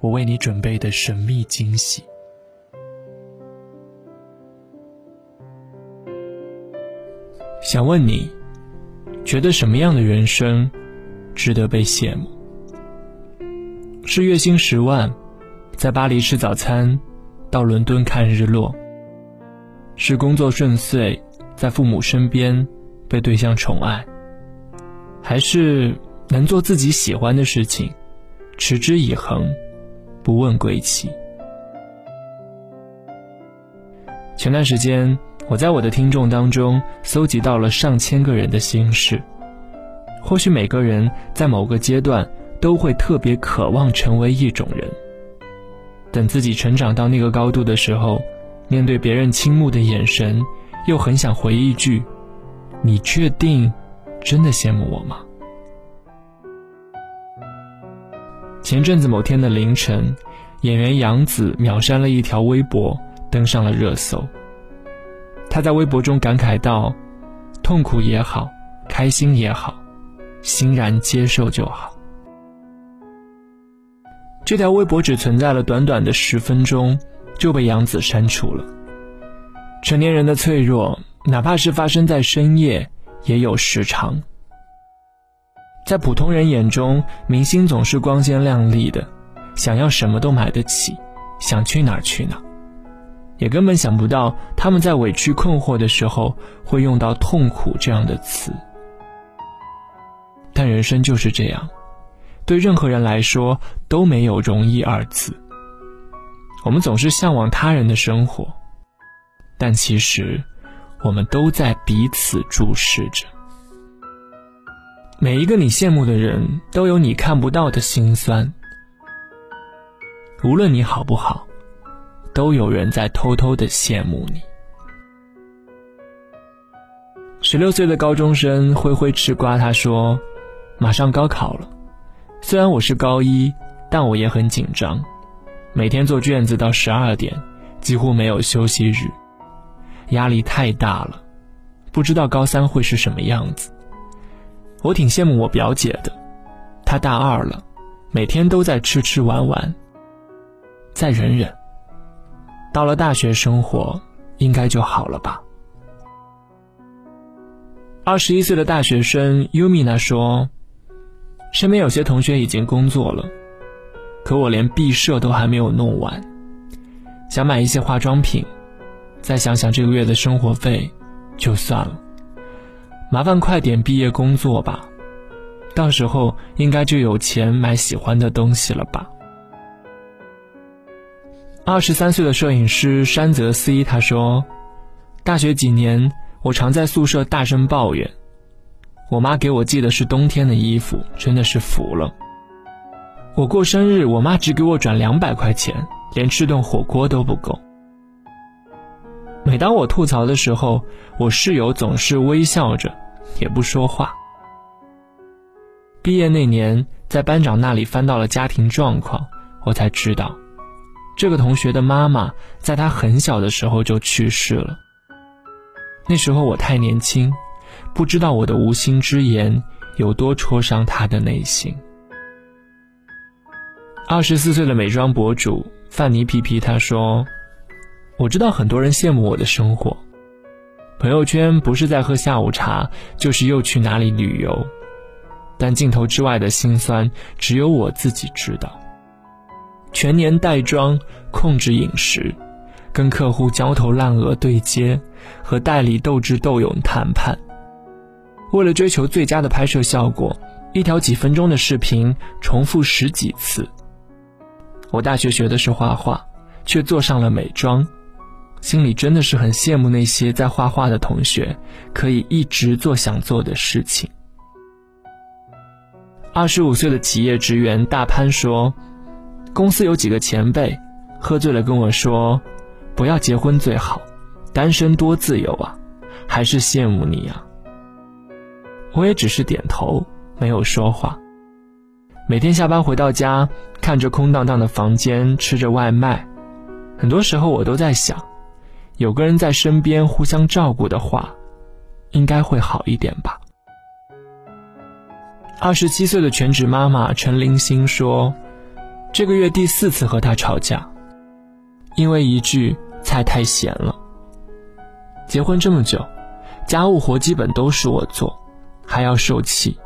我为你准备的神秘惊喜。想问你，觉得什么样的人生值得被羡慕？是月薪十万，在巴黎吃早餐，到伦敦看日落；是工作顺遂，在父母身边被对象宠爱；还是能做自己喜欢的事情？持之以恒，不问归期。前段时间，我在我的听众当中搜集到了上千个人的心事。或许每个人在某个阶段都会特别渴望成为一种人。等自己成长到那个高度的时候，面对别人倾慕的眼神，又很想回一句：“你确定真的羡慕我吗？”前阵子某天的凌晨，演员杨紫秒删了一条微博，登上了热搜。她在微博中感慨道：“痛苦也好，开心也好，欣然接受就好。”这条微博只存在了短短的十分钟，就被杨紫删除了。成年人的脆弱，哪怕是发生在深夜，也有时长。在普通人眼中，明星总是光鲜亮丽的，想要什么都买得起，想去哪儿去哪儿，也根本想不到他们在委屈困惑的时候会用到痛苦这样的词。但人生就是这样，对任何人来说都没有容易二字。我们总是向往他人的生活，但其实，我们都在彼此注视着。每一个你羡慕的人都有你看不到的心酸，无论你好不好，都有人在偷偷的羡慕你。十六岁的高中生灰灰吃瓜，他说：“马上高考了，虽然我是高一，但我也很紧张，每天做卷子到十二点，几乎没有休息日，压力太大了，不知道高三会是什么样子。”我挺羡慕我表姐的，她大二了，每天都在吃吃玩玩。再忍忍，到了大学生活，应该就好了吧。二十一岁的大学生优米娜说：“身边有些同学已经工作了，可我连毕设都还没有弄完，想买一些化妆品，再想想这个月的生活费，就算了。”麻烦快点毕业工作吧，到时候应该就有钱买喜欢的东西了吧。二十三岁的摄影师山泽 C 他说：“大学几年，我常在宿舍大声抱怨，我妈给我寄的是冬天的衣服，真的是服了。我过生日，我妈只给我转两百块钱，连吃顿火锅都不够。”每当我吐槽的时候，我室友总是微笑着，也不说话。毕业那年，在班长那里翻到了家庭状况，我才知道，这个同学的妈妈在他很小的时候就去世了。那时候我太年轻，不知道我的无心之言有多戳伤他的内心。二十四岁的美妆博主范尼皮皮他说。我知道很多人羡慕我的生活，朋友圈不是在喝下午茶，就是又去哪里旅游，但镜头之外的辛酸，只有我自己知道。全年带妆，控制饮食，跟客户焦头烂额对接，和代理斗智斗勇谈判，为了追求最佳的拍摄效果，一条几分钟的视频重复十几次。我大学学的是画画，却做上了美妆。心里真的是很羡慕那些在画画的同学，可以一直做想做的事情。二十五岁的企业职员大潘说：“公司有几个前辈喝醉了跟我说：“不要结婚最好，单身多自由啊，还是羡慕你呀。”我也只是点头，没有说话。每天下班回到家，看着空荡荡的房间，吃着外卖，很多时候我都在想，有个人在身边互相照顾的话，应该会好一点吧。二十七岁的全职妈妈陈林心说：“这个月第四次和他吵架，因为一句菜太咸了。结婚这么久，家务活基本都是我做，还要受气。”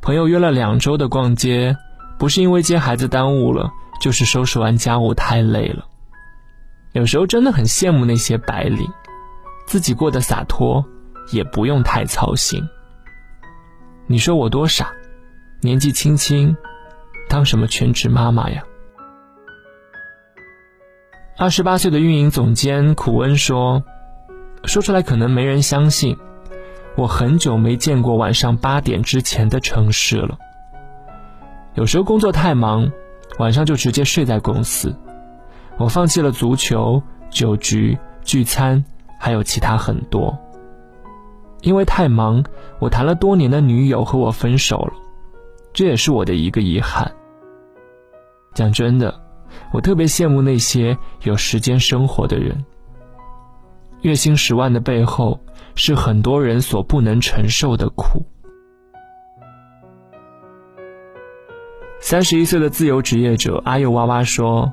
朋友约了两周的逛街，不是因为接孩子耽误了，就是收拾完家务太累了。有时候真的很羡慕那些白领，自己过得洒脱，也不用太操心。你说我多傻，年纪轻轻，当什么全职妈妈呀？二十八岁的运营总监苦恩说：“说出来可能没人相信。”我很久没见过晚上八点之前的城市了。有时候工作太忙，晚上就直接睡在公司。我放弃了足球、酒局、聚餐，还有其他很多。因为太忙，我谈了多年的女友和我分手了，这也是我的一个遗憾。讲真的，我特别羡慕那些有时间生活的人。月薪十万的背后。是很多人所不能承受的苦。三十一岁的自由职业者阿佑哇哇说：“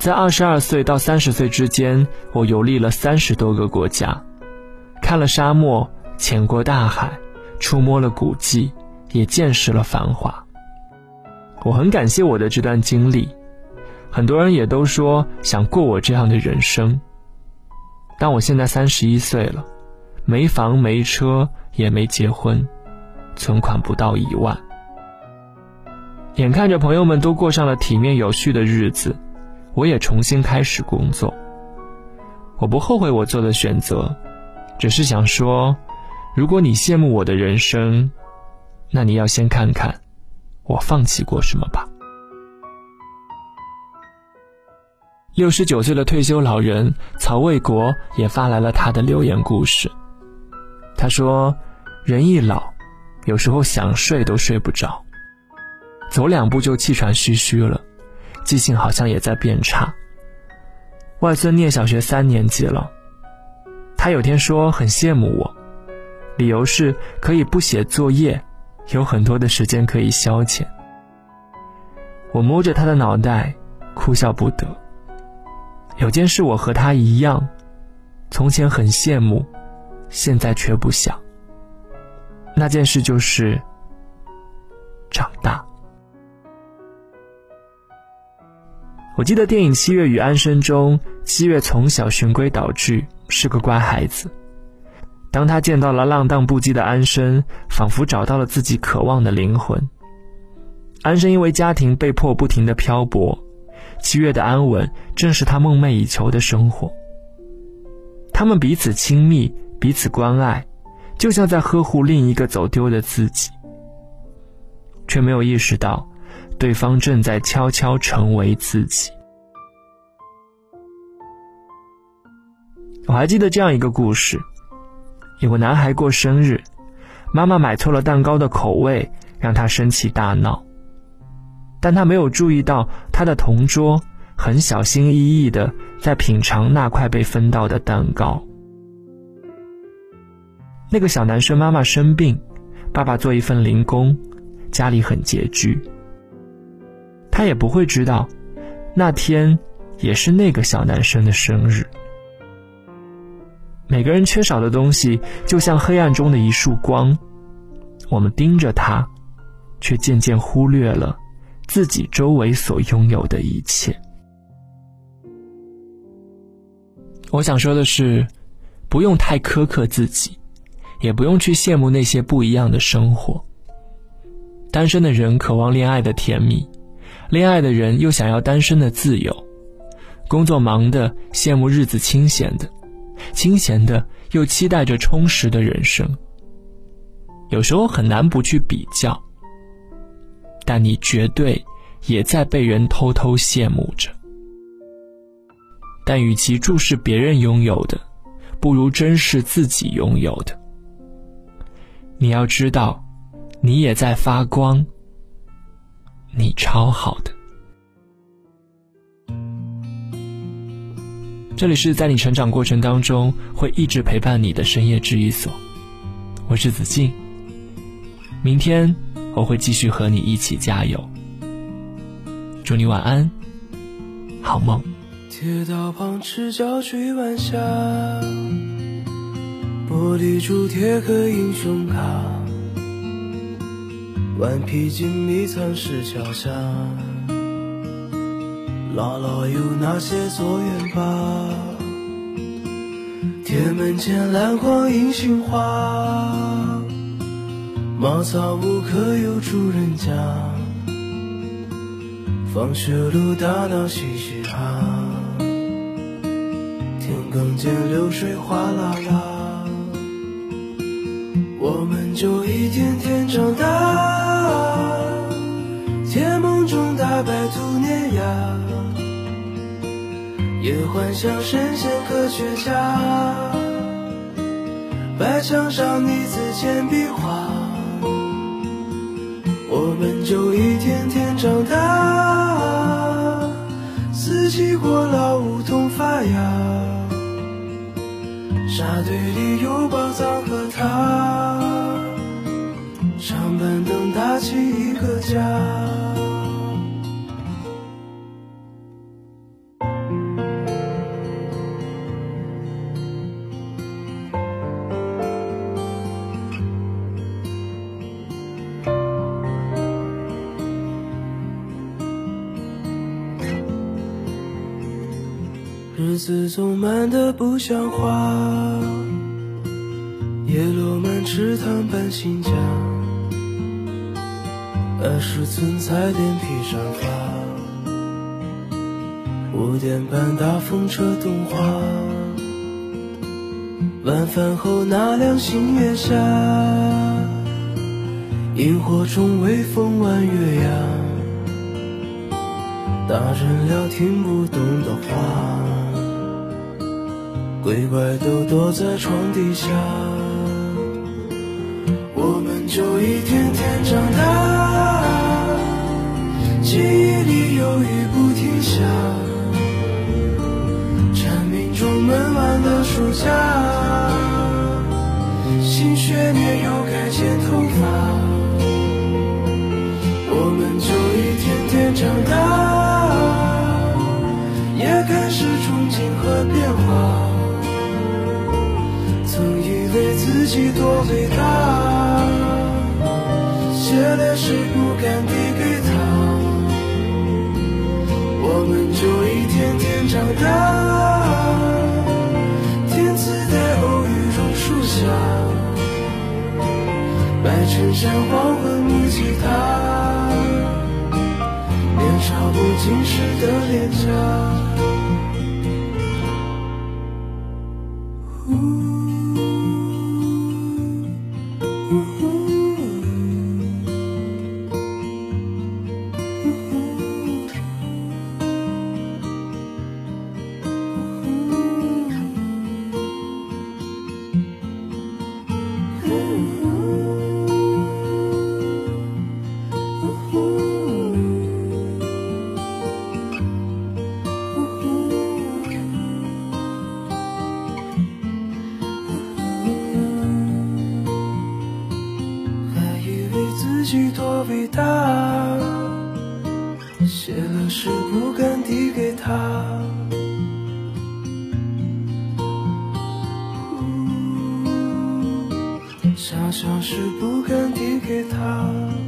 在二十二岁到三十岁之间，我游历了三十多个国家，看了沙漠，潜过大海，触摸了古迹，也见识了繁华。我很感谢我的这段经历。很多人也都说想过我这样的人生，但我现在三十一岁了。”没房没车也没结婚，存款不到一万。眼看着朋友们都过上了体面有序的日子，我也重新开始工作。我不后悔我做的选择，只是想说，如果你羡慕我的人生，那你要先看看我放弃过什么吧。六十九岁的退休老人曹卫国也发来了他的留言故事。他说：“人一老，有时候想睡都睡不着，走两步就气喘吁吁了，记性好像也在变差。外孙念小学三年级了，他有天说很羡慕我，理由是可以不写作业，有很多的时间可以消遣。我摸着他的脑袋，哭笑不得。有件事我和他一样，从前很羡慕。”现在却不想。那件事就是长大。我记得电影《七月与安生》中，七月从小循规蹈矩，是个乖孩子。当他见到了浪荡不羁的安生，仿佛找到了自己渴望的灵魂。安生因为家庭被迫不停的漂泊，七月的安稳正是他梦寐以求的生活。他们彼此亲密。彼此关爱，就像在呵护另一个走丢的自己，却没有意识到，对方正在悄悄成为自己。我还记得这样一个故事：有个男孩过生日，妈妈买错了蛋糕的口味，让他生气大闹。但他没有注意到，他的同桌很小心翼翼的在品尝那块被分到的蛋糕。那个小男生妈妈生病，爸爸做一份零工，家里很拮据。他也不会知道，那天也是那个小男生的生日。每个人缺少的东西，就像黑暗中的一束光，我们盯着它，却渐渐忽略了自己周围所拥有的一切。我想说的是，不用太苛刻自己。也不用去羡慕那些不一样的生活。单身的人渴望恋爱的甜蜜，恋爱的人又想要单身的自由。工作忙的羡慕日子清闲的，清闲的又期待着充实的人生。有时候很难不去比较，但你绝对也在被人偷偷羡慕着。但与其注视别人拥有的，不如珍视自己拥有的。你要知道，你也在发光，你超好的。这里是在你成长过程当中会一直陪伴你的深夜治愈所，我是子静。明天我会继续和你一起加油。祝你晚安，好梦。铁道旁赤脚追晚霞，玻璃珠贴个英雄卡，顽皮筋迷藏石桥下，姥姥有那些作业吧？铁门前篮筐银杏花，茅草屋可有住人家？放学路打闹嘻嘻哈。更见流水哗啦啦，就一天天长大，甜梦中大白兔碾压，也幻想神仙科学家，白墙上泥字简笔画，我们就一天天长大，四季过老梧桐发芽。沙堆里有宝藏和他，板凳搭起一个家。日子总慢得不像话，叶落满池塘搬新家，十寸彩电披上发，五点半大风车动画，晚饭后那凉星月下，萤火虫微风弯月牙，大人聊听不懂的话。鬼怪都躲在床底下，记忆里有雨不停下，蝉鸣中闷完的暑假，新学年又该剪头发，我们就一天天长大，也开始憧憬和变化。曾以为自己多伟大，写的诗不敢递给他，我们就一天天长大。天赐的偶遇榕树下，白衬衫黄昏木吉他，年少不经事的脸颊。多伟大，写了诗不敢递给他，想想诗不敢递给他。